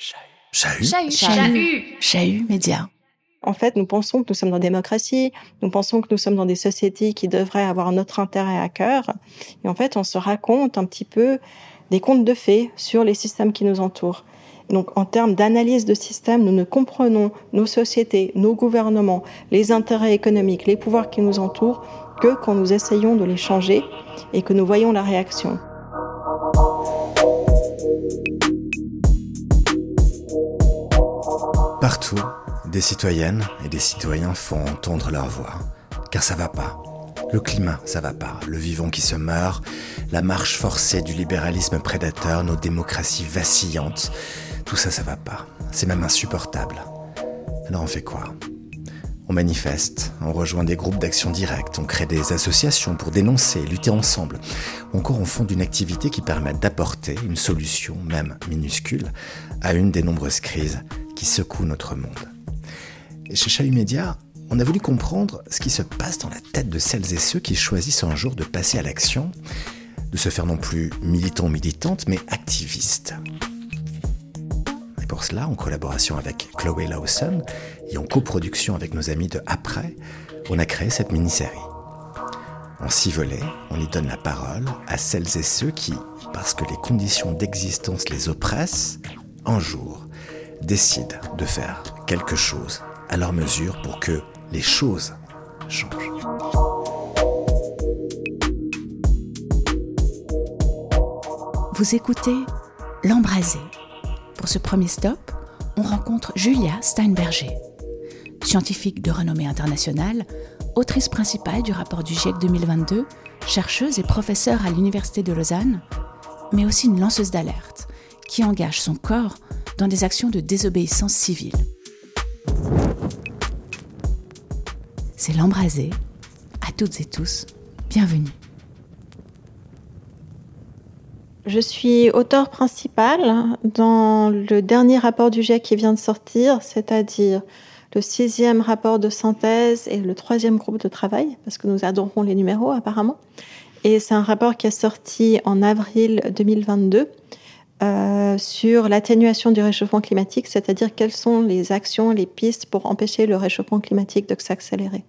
Chahut. Chahut. Chahut. Chahut. Média. En fait, nous pensons que nous sommes dans la démocratie, nous pensons que nous sommes dans des sociétés qui devraient avoir notre intérêt à cœur. Et en fait, on se raconte un petit peu des contes de fées sur les systèmes qui nous entourent. Donc, en termes d'analyse de système, nous ne comprenons nos sociétés, nos gouvernements, les intérêts économiques, les pouvoirs qui nous entourent que quand nous essayons de les changer et que nous voyons la réaction. Partout, des citoyennes et des citoyens font entendre leur voix. Car ça va pas. Le climat, ça va pas. Le vivant qui se meurt, la marche forcée du libéralisme prédateur, nos démocraties vacillantes. Tout ça, ça va pas. C'est même insupportable. Alors on fait quoi? On manifeste, on rejoint des groupes d'action directe, on crée des associations pour dénoncer, lutter ensemble. Encore on fonde une activité qui permet d'apporter une solution, même minuscule, à une des nombreuses crises qui secouent notre monde. Chez Chahut Média, on a voulu comprendre ce qui se passe dans la tête de celles et ceux qui choisissent un jour de passer à l'action, de se faire non plus militants ou militantes, mais activistes. Et pour cela, en collaboration avec Chloé Lawson et en coproduction avec nos amis de Après, on a créé cette mini-série. En six volets, on y donne la parole à celles et ceux qui, parce que les conditions d'existence les oppressent, un jour, décident de faire quelque chose à leur mesure pour que les choses changent. Vous écoutez L'Embrasé. Pour ce premier stop, on rencontre Julia Steinberger, scientifique de renommée internationale, autrice principale du rapport du GIEC 2022, chercheuse et professeure à l'Université de Lausanne, mais aussi une lanceuse d'alerte qui engage son corps dans des actions de désobéissance civile. c'est l'embraser. À toutes et tous, bienvenue. Je suis auteur principal dans le dernier rapport du GIEC qui vient de sortir, c'est-à-dire le sixième rapport de synthèse et le troisième groupe de travail, parce que nous adorons les numéros apparemment. Et c'est un rapport qui est sorti en avril 2022 euh, sur l'atténuation du réchauffement climatique, c'est-à-dire quelles sont les actions, les pistes pour empêcher le réchauffement climatique de s'accélérer.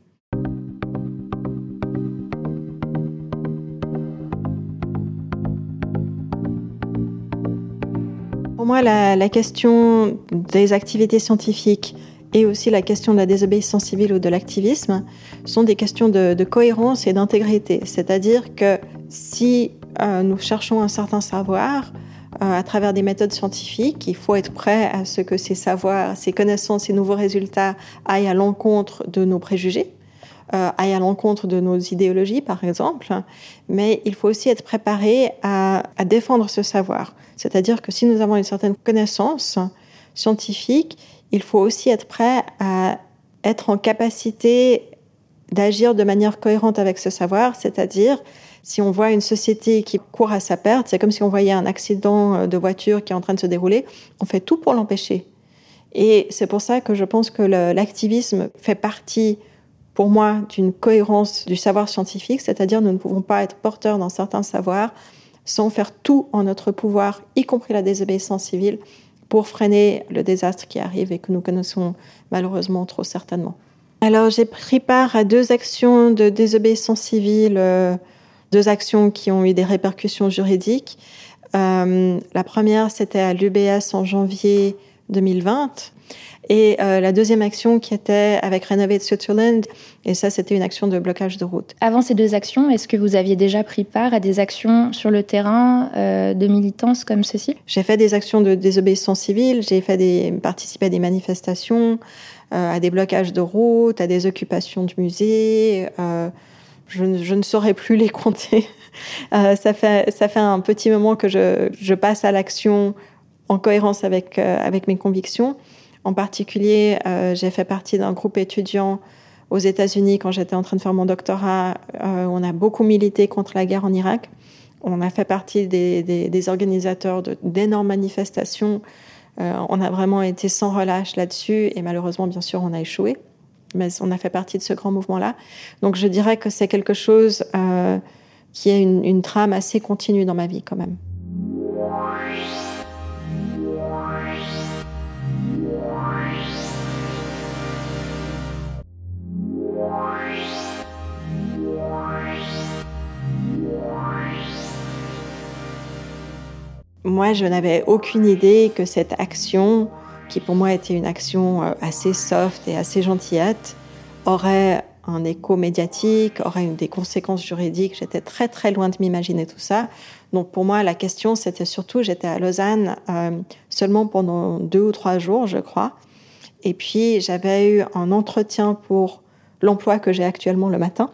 Pour moi, la, question des activités scientifiques et aussi la question de la désobéissance civile ou de l'activisme sont des questions de, cohérence et d'intégrité. C'est-à-dire que si euh, nous cherchons un certain savoir, à travers des méthodes scientifiques. Il faut être prêt à ce que ces savoirs, ces connaissances, ces nouveaux résultats aillent à l'encontre de nos préjugés, euh, aillent à l'encontre de nos idéologies, par exemple. Mais il faut aussi être préparé à défendre ce savoir. C'est-à-dire que si nous avons une certaine connaissance scientifique, il faut aussi être prêt à être en capacité d'agir de manière cohérente avec ce savoir, c'est-à-dire si on voit une société qui court à sa perte, c'est comme si on voyait un accident euh, de voiture qui est en train de se dérouler, on fait tout pour l'empêcher. Et c'est pour ça que je pense que l'activisme fait partie, pour moi, d'une cohérence du savoir scientifique, c'est-à-dire nous ne pouvons pas être porteurs d'un certain savoir sans faire tout en notre pouvoir, y compris la désobéissance civile, pour freiner le désastre qui arrive et que nous connaissons malheureusement trop certainement. Alors j'ai pris part à deux actions de désobéissance civile euh, deux actions qui ont eu des répercussions juridiques. Euh, la première, c'était à l'UBS en janvier 2020. Et euh, la deuxième action qui était avec Renovate Switzerland, et ça c'était une action de blocage de route. Avant ces deux actions, est-ce que vous aviez déjà pris part à des actions sur le terrain euh, de militance comme ceci? J'ai fait des actions de désobéissance civile, j'ai fait des, participé à des manifestations, euh, à des blocages de route, à des occupations de musées. Euh, je, ne saurais plus les compter. Euh, ça, fait, ça fait un petit moment que je, je passe à l'action en cohérence avec, euh, avec mes convictions. En particulier, euh, j'ai fait partie d'un groupe étudiant aux États-Unis quand j'étais en train de faire mon doctorat. on a beaucoup milité contre la guerre en Irak. On a fait partie des, des, des organisateurs d'énormes manifestations. on a vraiment été sans relâche là-dessus et malheureusement, bien sûr, on a échoué mais on a fait partie de ce grand mouvement-là. Donc je dirais que c'est quelque chose euh, qui est une, une trame assez continue dans ma vie quand même. Moi, je n'avais aucune idée que cette action qui pour moi était une action euh, assez soft et assez gentillette, aurait un écho médiatique, aurait des conséquences juridiques. J'étais très très loin de m'imaginer tout ça. Donc pour moi, la question, c'était surtout, j'étais à Lausanne euh, seulement pendant deux ou trois jours, je crois. Et puis j'avais eu un entretien pour l'emploi que j'ai actuellement le matin.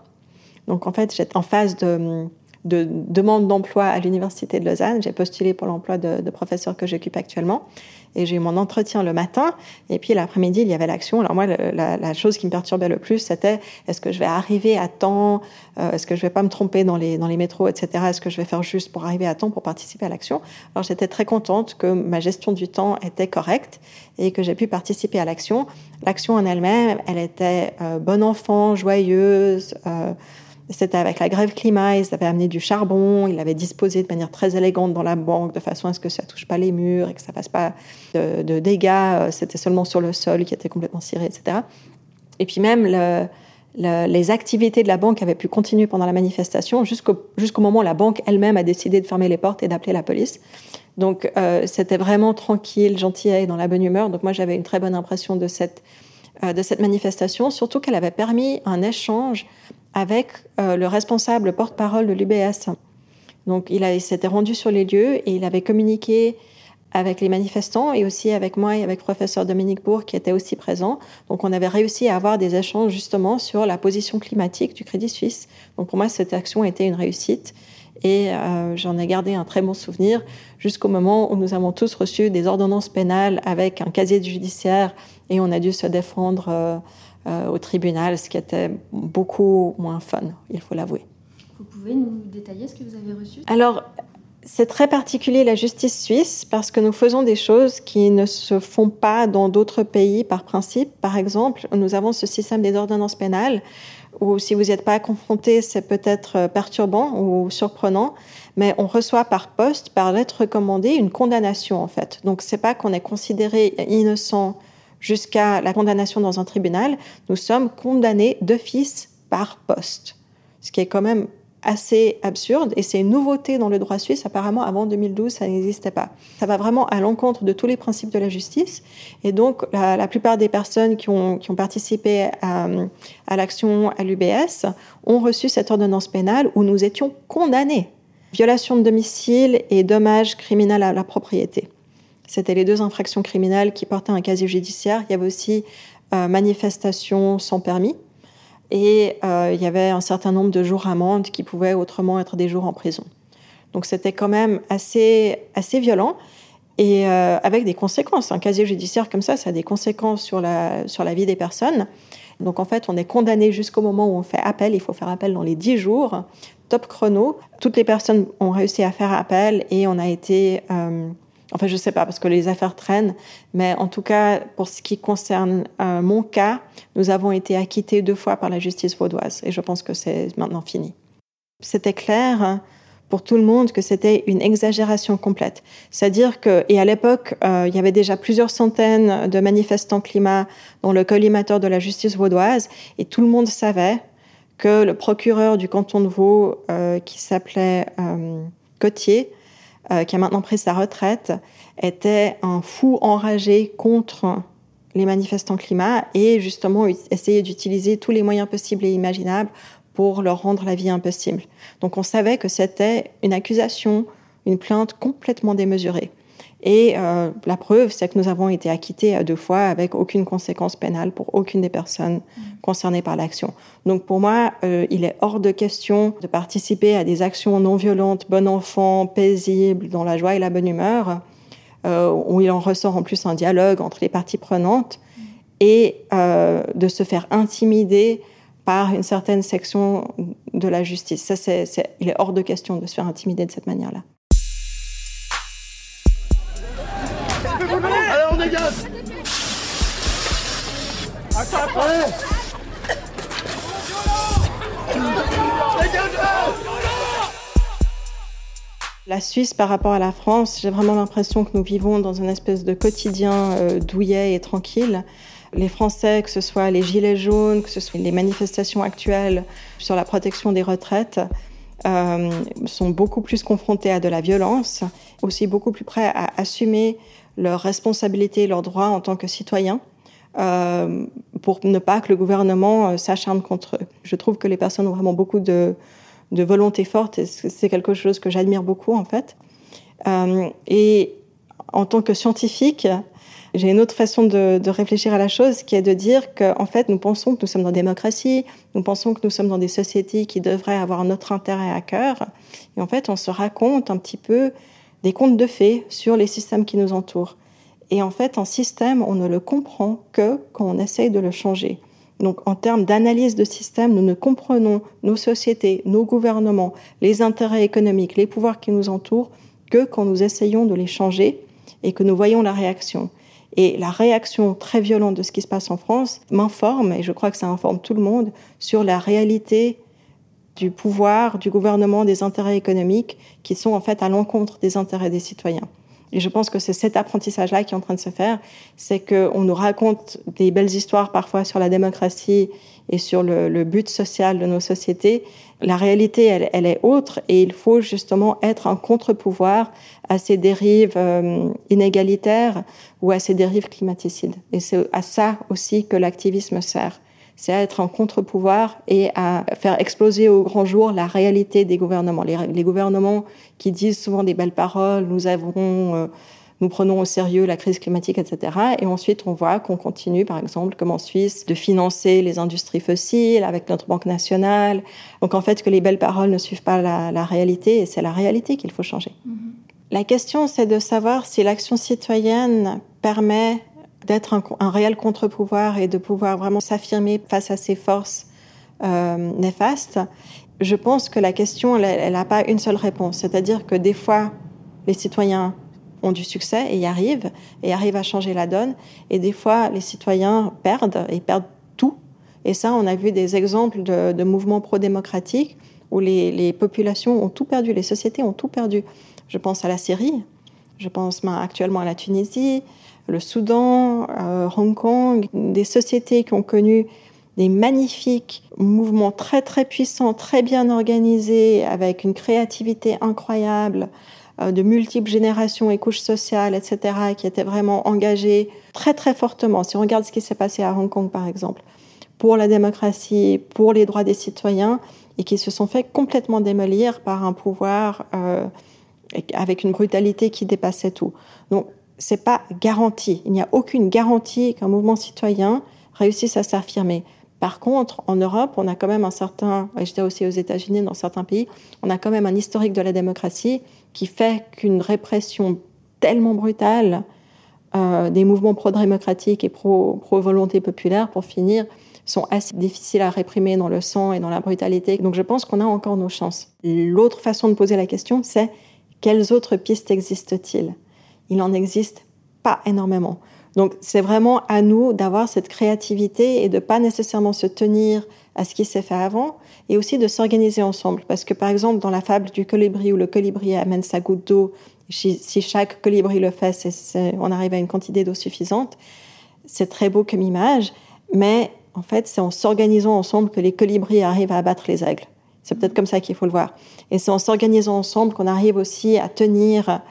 Donc en fait, j'étais en phase de de demande d'emploi à l'Université de Lausanne. J'ai postulé pour l'emploi de, professeur que j'occupe actuellement. Et j'ai eu mon entretien le matin. Et puis l'après-midi, il y avait l'action. Alors moi, la, chose qui me perturbait le plus, c'était est-ce que je vais arriver à temps? Euh, Est-ce que je vais pas me tromper dans les, dans les métros, etc. Est-ce que je vais faire juste pour arriver à temps pour participer à l'action? Alors j'étais très contente que ma gestion du temps était correcte et que j'ai pu participer à l'action. L'action en elle-même, elle était euh, bon enfant, joyeuse. Euh, c'était avec la grève climat, ils avaient amené du charbon, ils l'avaient disposé de manière très élégante dans la banque, de façon à ce que ça touche pas les murs et que ça fasse pas de, dégâts. Euh, c'était seulement sur le sol qui était complètement ciré, etc. Et puis même les activités de la banque avaient pu continuer pendant la manifestation jusqu'au moment où la banque elle-même a décidé de fermer les portes et d'appeler la police. Donc euh, c'était vraiment tranquille, gentil et dans la bonne humeur. Donc moi j'avais une très bonne impression de cette de cette manifestation, surtout qu'elle avait permis un échange avec euh, le responsable porte-parole de l'UBS. Donc il, s'était rendu sur les lieux et il avait communiqué avec les manifestants et aussi avec moi et avec professeur Dominique Bourg qui était aussi présent. Donc on avait réussi à avoir des échanges justement sur la position climatique du Crédit Suisse. Donc pour moi cette action était une réussite et euh, j'en ai gardé un très bon souvenir jusqu'au moment où nous avons tous reçu des ordonnances pénales avec un casier judiciaire et on a dû se défendre euh, euh, au tribunal, ce qui était beaucoup moins fun, il faut l'avouer. Vous pouvez nous détailler ce que vous avez reçu? Alors, c'est très particulier la justice suisse parce que nous faisons des choses qui ne se font pas dans d'autres pays par principe. Par exemple, nous avons ce système des ordonnances pénales où si vous n'y êtes pas confronté, c'est peut-être perturbant ou surprenant, mais on reçoit par poste, par lettre recommandée, une condamnation en fait. Donc c'est pas qu'on est considéré innocent jusqu'à la condamnation dans un tribunal, nous sommes condamnés d'office par poste, ce qui est quand même assez absurde et c'est une nouveauté dans le droit suisse. Apparemment, avant 2012, ça n'existait pas. Ça va vraiment à l'encontre de tous les principes de la justice et donc la, plupart des personnes qui ont, participé à, l'action à l'UBS ont reçu cette ordonnance pénale où nous étions condamnés. Violation de domicile et dommages criminels à la propriété. C'était les deux infractions criminelles qui portaient un casier judiciaire. Il y avait aussi euh, manifestation sans permis. Et euh, il y avait un certain nombre de jours amende qui pouvaient autrement être des jours en prison. Donc c'était quand même assez, assez violent et euh, avec des conséquences. Un casier judiciaire comme ça, ça a des conséquences sur la, sur la vie des personnes. Donc en fait, on est condamné jusqu'au moment où on fait appel. Il faut faire appel dans les 10 jours. Top chrono. Toutes les personnes ont réussi à faire appel et on a été Enfin, je ne sais pas parce que les affaires traînent, mais en tout cas, pour ce qui concerne euh, mon cas, nous avons été acquittés deux fois par la justice vaudoise et je pense que c'est maintenant fini. C'était clair hein, pour tout le monde que c'était une exagération complète. C'est-à-dire que, et à l'époque, euh, il y avait déjà plusieurs centaines de manifestants climat dans le collimateur de la justice vaudoise et tout le monde savait que le procureur du canton de Vaud, euh, qui s'appelait Cotier, euh, qui a maintenant pris sa retraite, était un fou enragé contre les manifestants climat et justement essayait d'utiliser tous les moyens possibles et imaginables pour leur rendre la vie impossible. Donc on savait que c'était une accusation, une plainte complètement démesurée. Et euh, la preuve, c'est que nous avons été acquittés à deux fois avec aucune conséquence pénale pour aucune des personnes mmh. concernées par l'action. Donc pour moi, euh, il est hors de question de participer à des actions non violentes, bon enfant, paisibles, dans la joie et la bonne humeur, euh, où il en ressort en plus un dialogue entre les parties prenantes, mmh. et de se faire intimider par une certaine section de la justice. Ça, c'est, il est hors de question de se faire intimider de cette manière-là. La Suisse par rapport à la France, j'ai vraiment l'impression que nous vivons dans une espèce de quotidien euh, douillet et tranquille. Les Français, que ce soit les gilets jaunes, que ce soit les manifestations actuelles sur la protection des retraites, euh, sont beaucoup plus confrontés à de la violence, aussi beaucoup plus prêts à assumer leurs responsabilités et leurs droits en tant que citoyens. Euh, pour ne pas que le gouvernement s'acharne contre eux. Je trouve que les personnes ont vraiment beaucoup de, de volonté forte c'est quelque chose que j'admire beaucoup en fait. Euh, et en tant que scientifique, j'ai une autre façon de, réfléchir à la chose qui est de dire qu'en fait, nous pensons que nous sommes dans une démocratie, nous pensons que nous sommes dans des sociétés qui devraient avoir notre intérêt à cœur. Et en fait, on se raconte un petit peu des contes de fées sur les systèmes qui nous entourent. Et en fait, un système, on ne le comprend que quand on essaye de le changer. Donc, en termes d'analyse de système, nous ne comprenons nos sociétés, nos gouvernements, les intérêts économiques, les pouvoirs qui nous entourent que quand nous essayons de les changer et que nous voyons la réaction. Et la réaction très violente de ce qui se passe en France m'informe, et je crois que ça informe tout le monde, sur la réalité du pouvoir, du gouvernement, des intérêts économiques qui sont en fait à l'encontre des intérêts des citoyens. Et je pense que c'est cet apprentissage-là qui est en train de se faire, c'est qu'on nous raconte des belles histoires parfois sur la démocratie et sur le, but social de nos sociétés. La réalité, elle, elle, est autre et il faut justement être un contre-pouvoir à ces dérives euh, inégalitaires ou à ces dérives climaticides. Et c'est à ça aussi que l'activisme sert c'est à être en contre-pouvoir et à faire exploser au grand jour la réalité des gouvernements. Les, gouvernements qui disent souvent des belles paroles, nous avons, euh, nous prenons au sérieux la crise climatique, etc. Et ensuite, on voit qu'on continue, par exemple, comme en Suisse, de financer les industries fossiles avec notre banque nationale. Donc, en fait, que les belles paroles ne suivent pas la, la réalité, et c'est la réalité qu'il faut changer. Mm-hmm. La question, c'est de savoir si l'action citoyenne permet d'être un, réel contre-pouvoir et de pouvoir vraiment s'affirmer face à ces forces euh, néfastes, je pense que la question, elle n'a pas une seule réponse. C'est-à-dire que des fois, les citoyens ont du succès et y arrivent, et arrivent à changer la donne, et des fois, les citoyens perdent, et perdent tout. Et ça, on a vu des exemples de, mouvements pro-démocratiques où les, les, populations ont tout perdu, les sociétés ont tout perdu. Je pense à la Syrie, je pense actuellement à la Tunisie, le Soudan, euh, Hong Kong, des sociétés qui ont connu des magnifiques mouvements très très puissants, très bien organisés, avec une créativité incroyable, euh, de multiples générations et couches sociales, etc., qui étaient vraiment engagés très très fortement. Si on regarde ce qui s'est passé à Hong Kong, par exemple, pour la démocratie, pour les droits des citoyens, et qui se sont fait complètement démolir par un pouvoir euh, avec une brutalité qui dépassait tout. Donc c'est pas garanti. Il n'y a aucune garantie qu'un mouvement citoyen réussisse à s'affirmer. Par contre, en Europe, on a quand même un certain, et j'étais aussi aux États-Unis, dans certains pays, on a quand même un historique de la démocratie qui fait qu'une répression tellement brutale euh, des mouvements pro-démocratiques et pro-volonté populaire, pour finir, sont assez difficiles à réprimer dans le sang et dans la brutalité. Donc je pense qu'on a encore nos chances. L'autre façon de poser la question, c'est quelles autres pistes existent-ils? Il n'en existe pas énormément. Donc c'est vraiment à nous d'avoir cette créativité et de pas nécessairement se tenir à ce qui s'est fait avant et aussi de s'organiser ensemble. Parce que par exemple dans la fable du colibri où le colibri amène sa goutte d'eau, si chaque colibri le fait, on arrive à une quantité d'eau suffisante. C'est très beau comme image, mais en fait c'est en s'organisant ensemble que les colibris arrivent à abattre les aigles. C'est peut-être comme ça qu'il faut le voir. Et c'est en s'organisant ensemble qu'on arrive aussi à tenir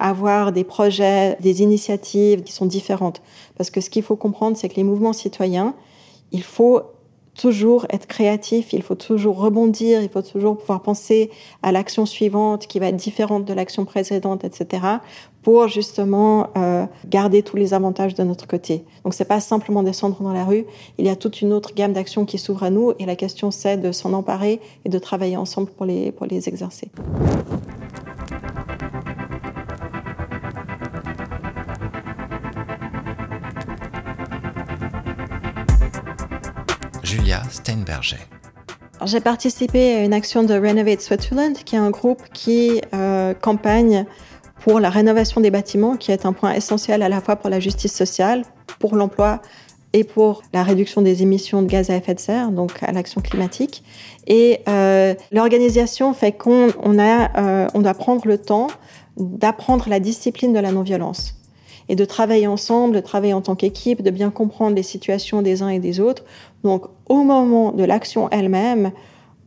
avoir des projets, des initiatives qui sont différentes. Parce que ce qu'il faut comprendre, c'est que les mouvements citoyens, il faut toujours être créatif, il faut toujours rebondir, il faut toujours pouvoir penser à l'action suivante qui va être différente de l'action précédente, etc., pour justement euh, garder tous les avantages de notre côté. Donc c'est pas simplement descendre dans la rue, il y a toute une autre gamme d'actions qui s'ouvre à nous et la question c'est de s'en emparer et de travailler ensemble pour les, pour les exercer. J'ai participé à une action de Renovate Switzerland, qui est un groupe qui euh, campagne pour la rénovation des bâtiments, qui est un point essentiel à la fois pour la justice sociale, pour l'emploi et pour la réduction des émissions de gaz à effet de serre, donc à l'action climatique. Et euh, l'organisation fait qu'on euh, doit prendre le temps d'apprendre la discipline de la non-violence et de travailler ensemble, de travailler en tant qu'équipe, de bien comprendre les situations des uns et des autres. Donc, au moment de l'action elle-même,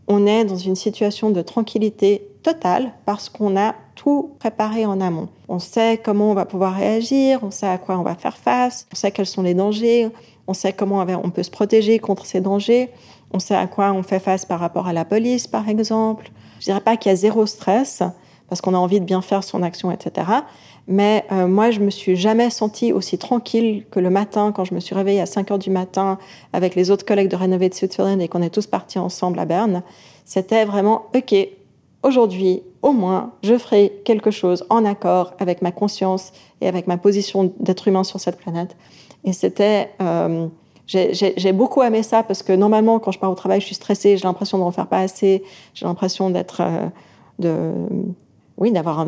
on est dans une situation de tranquillité totale parce qu'on a tout préparé en amont. On sait comment on va pouvoir réagir, on sait à quoi on va faire face, on sait quels sont les dangers, on sait comment on peut se protéger contre ces dangers, on sait à quoi on fait face par rapport à la police, par exemple. Je dirais pas qu'il y a zéro stress parce qu'on a envie de bien faire son action, etc. Mais euh, moi, je me suis jamais sentie aussi tranquille que le matin quand je me suis réveillée à 5 heures du matin avec les autres collègues de Renovate Switzerland et qu'on est tous partis ensemble à Berne. C'était vraiment OK. Aujourd'hui, au moins, je ferai quelque chose en accord avec ma conscience et avec ma position d'être humain sur cette planète. Et c'était, euh, j'ai beaucoup aimé ça parce que normalement, quand je pars au travail, je suis stressée, j'ai l'impression d'en faire pas assez, j'ai l'impression d'être, euh, de oui, d'avoir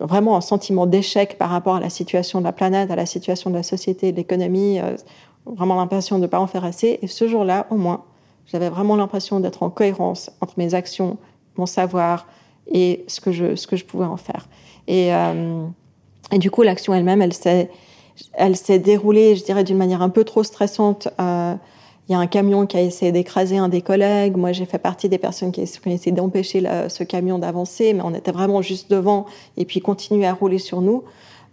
vraiment un sentiment d'échec par rapport à la situation de la planète, à la situation de la société, de l'économie, euh, vraiment l'impression de ne pas en faire assez. Et ce jour-là, au moins, j'avais vraiment l'impression d'être en cohérence entre mes actions, mon savoir et ce que je, ce que je pouvais en faire. Et, euh, du coup, l'action elle-même, elle s'est, elle s'est déroulée, je dirais, d'une manière un peu trop stressante. Euh, il y a un camion qui a essayé d'écraser un des collègues. Moi, j'ai fait partie des personnes qui ont essayé d'empêcher ce camion d'avancer, mais on était vraiment juste devant et puis continuer à rouler sur nous.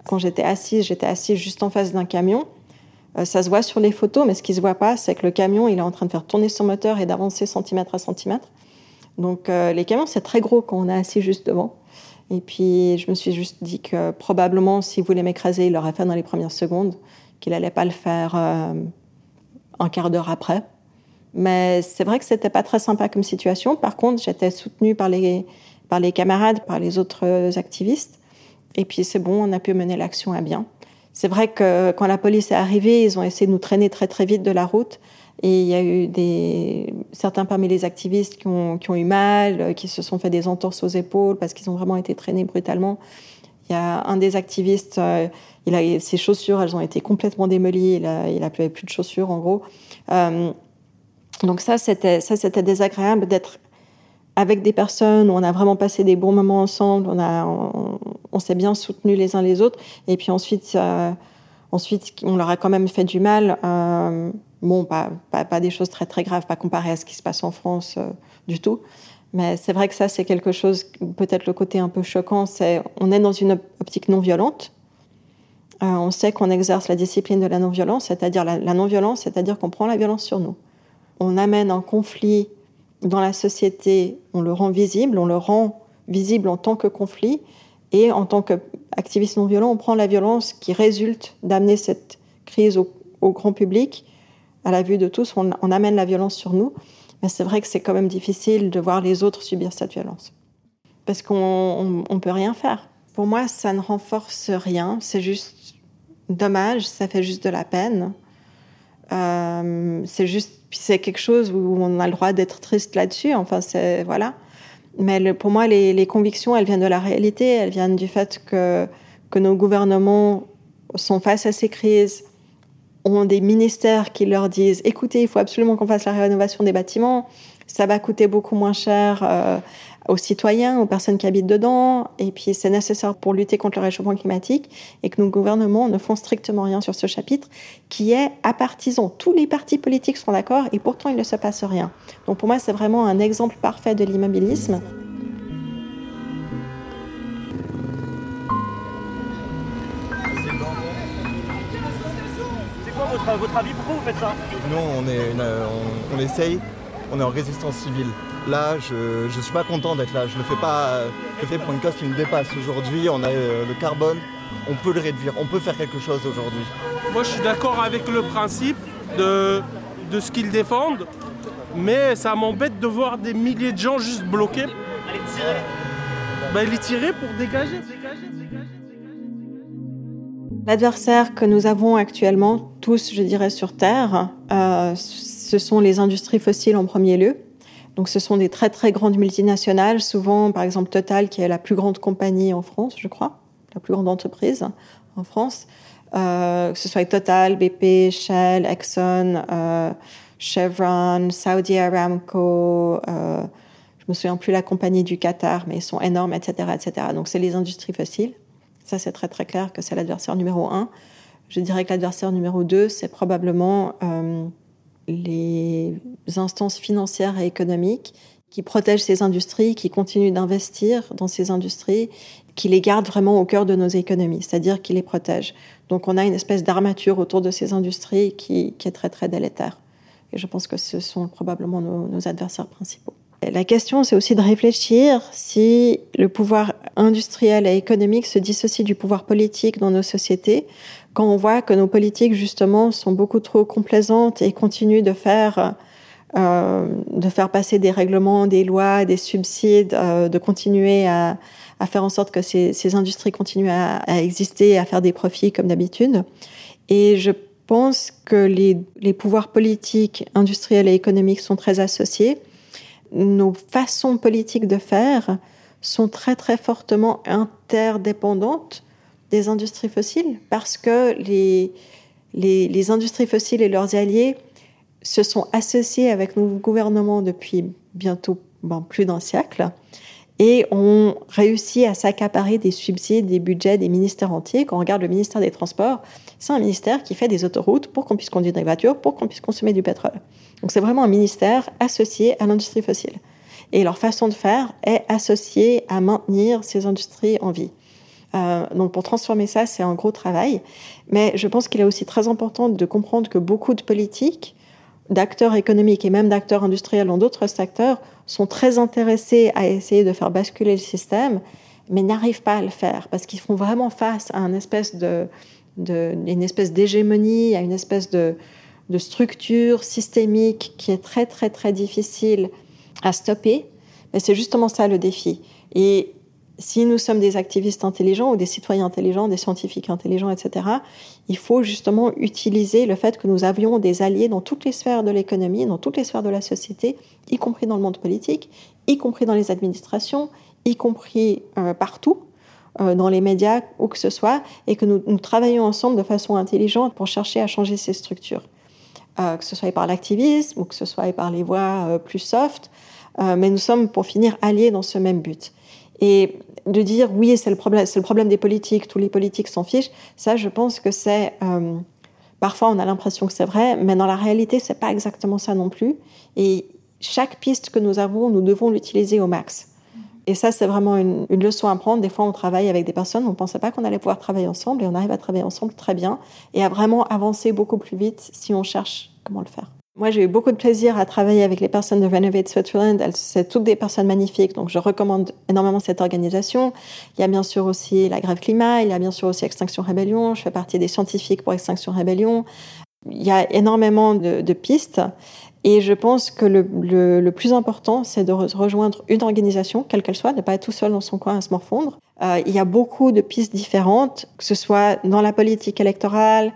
Quand j'étais assise, j'étais assise juste en face d'un camion. Euh, ça se voit sur les photos, mais ce qui se voit pas, c'est que le camion, il est en train de faire tourner son moteur et d'avancer centimètre à centimètre. Donc, euh, les camions, c'est très gros quand on est assis juste devant. Et puis, je me suis juste dit que probablement, s'il voulait m'écraser, il l'aurait fait dans les premières secondes, qu'il allait pas le faire euh, un quart d'heure après. Mais c'est vrai que c'était pas très sympa comme situation. Par contre, j'étais soutenue par les, par les camarades, par les autres activistes. Et puis c'est bon, on a pu mener l'action à bien. C'est vrai que quand la police est arrivée, ils ont essayé de nous traîner très très vite de la route. Et il y a eu des, certains parmi les activistes qui ont, qui ont eu mal, qui se sont fait des entorses aux épaules parce qu'ils ont vraiment été traînés brutalement. Il y a un des activistes, euh, ses chaussures, elles ont été complètement démolies. Il a, il a plus de chaussures, en gros. Euh, donc ça, c'était ça, c'était désagréable d'être avec des personnes où on a vraiment passé des bons moments ensemble. On a, on, s'est bien soutenus les uns les autres. Et puis ensuite, euh, ensuite, on leur a quand même fait du mal. Euh, bon, pas, pas, pas, des choses très très graves, pas comparé à ce qui se passe en France du tout. Mais c'est vrai que ça, c'est quelque chose, peut-être le côté un peu choquant, c'est on est dans une optique non violente. Euh, on sait qu'on exerce la discipline de la non-violence, c'est-à-dire la, non-violence, c'est-à-dire qu'on prend la violence sur nous. On amène un conflit dans la société, on le rend visible, on le rend visible en tant que conflit, et en tant qu'activiste non violent, on prend la violence qui résulte d'amener cette crise au, grand public, à la vue de tous, on, on amène la violence sur nous. Mais c'est vrai que c'est quand même difficile de voir les autres subir cette violence. Parce qu'on ne peut rien faire. Pour moi, ça ne renforce rien. C'est juste dommage, ça fait juste de la peine. Euh, c'est juste, c'est quelque chose où on a le droit d'être triste là-dessus. Enfin, c'est voilà. Mais pour moi, les, les, convictions, elles viennent de la réalité. Elles viennent du fait que que nos gouvernements sont face à ces crises, ont des ministères qui leur disent écoutez, il faut absolument qu'on fasse la rénovation des bâtiments, ça va coûter beaucoup moins cher euh, aux citoyens, aux personnes qui habitent dedans, et puis c'est nécessaire pour lutter contre le réchauffement climatique, et que nos gouvernements ne font strictement rien sur ce chapitre, qui est apartisan. Tous les partis politiques sont d'accord, et pourtant il ne se passe rien. Donc pour moi, c'est vraiment un exemple parfait de l'immobilisme. votre, avis? Pourquoi vous faites ça? Nous, on, est on, essaye, on est en résistance civile. Là, je ne suis pas content d'être là. Je le fais pas. Je le fais pour une cause qui me dépasse. Aujourd'hui, on a euh, le carbone. On peut le réduire. On peut faire quelque chose aujourd'hui. Moi, je suis d'accord avec le principe de, de ce qu'ils défendent, mais ça m'embête de voir des milliers de gens juste bloqués. Allez tirer. Bah, les tirer pour dégager. dégager, dégager. L'adversaire que nous avons actuellement, tous, je dirais, sur Terre, euh, ce sont les industries fossiles en premier lieu. Donc, ce sont des très très grandes multinationales, souvent, par exemple, Total, qui est la plus grande compagnie en France, je crois, la plus grande entreprise en France. Euh, que ce soit Total, BP, Shell, Exxon, euh, Chevron, Saudi Aramco, euh, je me souviens plus la compagnie du Qatar, mais ils sont énormes, etc., etc. Donc, c'est les industries fossiles. Ça, c'est très très clair que c'est l'adversaire numéro un. Je dirais que l'adversaire numéro deux, c'est probablement euh, les instances financières et économiques qui protège ces industries, qui continue d'investir dans ces industries, qui les garde vraiment au cœur de nos économies, c'est-à-dire qui les protège. Donc on a une espèce d'armature autour de ces industries qui, est très très délétère. Et je pense que ce sont probablement nos, adversaires principaux. la question, c'est aussi de réfléchir si le pouvoir industriel et économique se dissocie du pouvoir politique dans nos sociétés, quand on voit que nos politiques, justement, sont beaucoup trop complaisantes et continuent de faire, euh, de faire passer des règlements, des lois, des subsides, euh, de continuer à, à faire en sorte que ces, ces industries continuent à, à, exister, à faire des profits comme d'habitude. Et je pense que les, les, pouvoirs politiques, industriels et économiques sont très associés. Nos façons politiques de faire sont très très fortement interdépendantes des industries fossiles parce que les, les, industries fossiles et leurs alliés se sont associés avec nos gouvernements depuis bientôt bon, plus d'un siècle et ont réussi à s'accaparer des subsides, des budgets des ministères entiers. Quand on regarde le ministère des Transports, c'est un ministère qui fait des autoroutes pour qu'on puisse conduire des voitures, pour qu'on puisse consommer du pétrole. Donc c'est vraiment un ministère associé à l'industrie fossile. Et leur façon de faire est associée à maintenir ces industries en vie. Euh, donc pour transformer ça, c'est un gros travail. Mais je pense qu'il est aussi très important de comprendre que beaucoup de politiques, d'acteurs économiques et même d'acteurs industriels dans d'autres secteurs sont très intéressés à essayer de faire basculer le système, mais n'arrivent pas à le faire parce qu'ils font vraiment face à une espèce d'hégémonie, à une espèce de, de structure systémique qui est très très très difficile à stopper. Mais c'est justement ça le défi. Et si nous sommes des activistes intelligents ou des citoyens intelligents, des scientifiques intelligents, etc., il faut justement utiliser le fait que nous avions des alliés dans toutes les sphères de l'économie, dans toutes les sphères de la société, y compris dans le monde politique, y compris dans les administrations, y compris euh, partout, euh, dans les médias, où que ce soit, et que nous, nous, travaillons ensemble de façon intelligente pour chercher à changer ces structures. Euh, que ce soit par l'activisme ou que ce soit par les voies plus soft, mais nous sommes pour finir alliés dans ce même but. Et de dire oui, c'est le problème, c'est le problème des politiques, tous les politiques s'en fichent, ça, je pense que c'est euh, parfois on a l'impression que c'est vrai, mais dans la réalité, c'est pas exactement ça non plus. Et chaque piste que nous avons, nous devons l'utiliser au max. Et ça, c'est vraiment une, une, leçon à prendre. Des fois, on travaille avec des personnes, on ne pensait pas qu'on allait pouvoir travailler ensemble, et on arrive à travailler ensemble très bien, et à vraiment avancer beaucoup plus vite si on cherche comment le faire. Moi, j'ai eu beaucoup de plaisir à travailler avec les personnes de Renovate Switzerland. Elles, c'est toutes des personnes magnifiques, donc je recommande énormément cette organisation. Il y a bien sûr aussi la grève climat, il y a bien sûr aussi Extinction Rébellion. Je fais partie des scientifiques pour Extinction Rébellion. Il y a énormément de, de pistes. Et je pense que le, le, le plus important, c'est de rejoindre une organisation, quelle qu'elle soit, ne pas être tout seul dans son coin à se morfondre. Euh, il y a beaucoup de pistes différentes, que ce soit dans la politique électorale,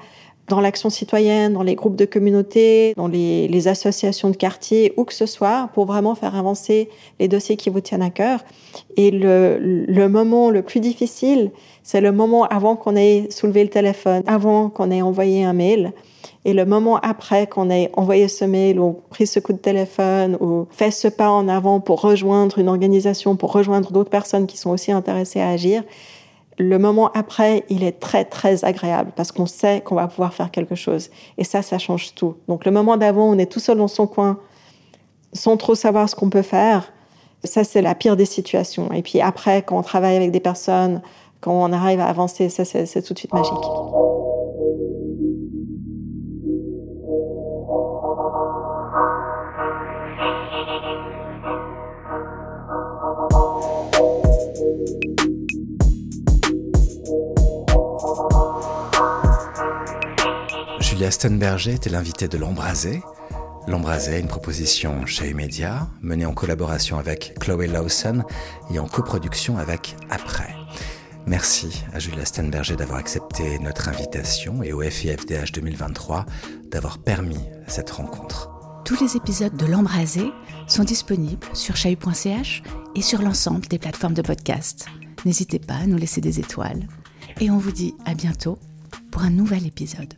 dans l'action citoyenne, dans les groupes de communauté, dans les, associations de quartier, où que ce soit, pour vraiment faire avancer les dossiers qui vous tiennent à cœur. Et le, le moment le plus difficile, c'est le moment avant qu'on ait soulevé le téléphone, avant qu'on ait envoyé un mail. Et le moment après qu'on ait envoyé ce mail ou pris ce coup de téléphone ou fait ce pas en avant pour rejoindre une organisation, pour rejoindre d'autres personnes qui sont aussi intéressées à agir, le moment après, il est très très agréable parce qu'on sait qu'on va pouvoir faire quelque chose. Et ça, ça change tout. Donc le moment d'avant, on est tout seul dans son coin, sans trop savoir ce qu'on peut faire. Ça, c'est la pire des situations. Et puis après, quand on travaille avec des personnes, quand on arrive à avancer, ça, c'est tout de suite magique. Julia Stenberger était l'invitée de l'Embrasé. L'Embrasé une proposition chez Media, menée en collaboration avec Chloé Lawson et en coproduction avec Après. Merci à Julia Stenberger d'avoir accepté notre invitation et au FIFDH 2023 d'avoir permis cette rencontre. Tous les épisodes de L'Embrasé sont disponibles sur chahut.ch et sur l'ensemble des plateformes de podcast. N'hésitez pas à nous laisser des étoiles. Et on vous dit à bientôt pour un nouvel épisode.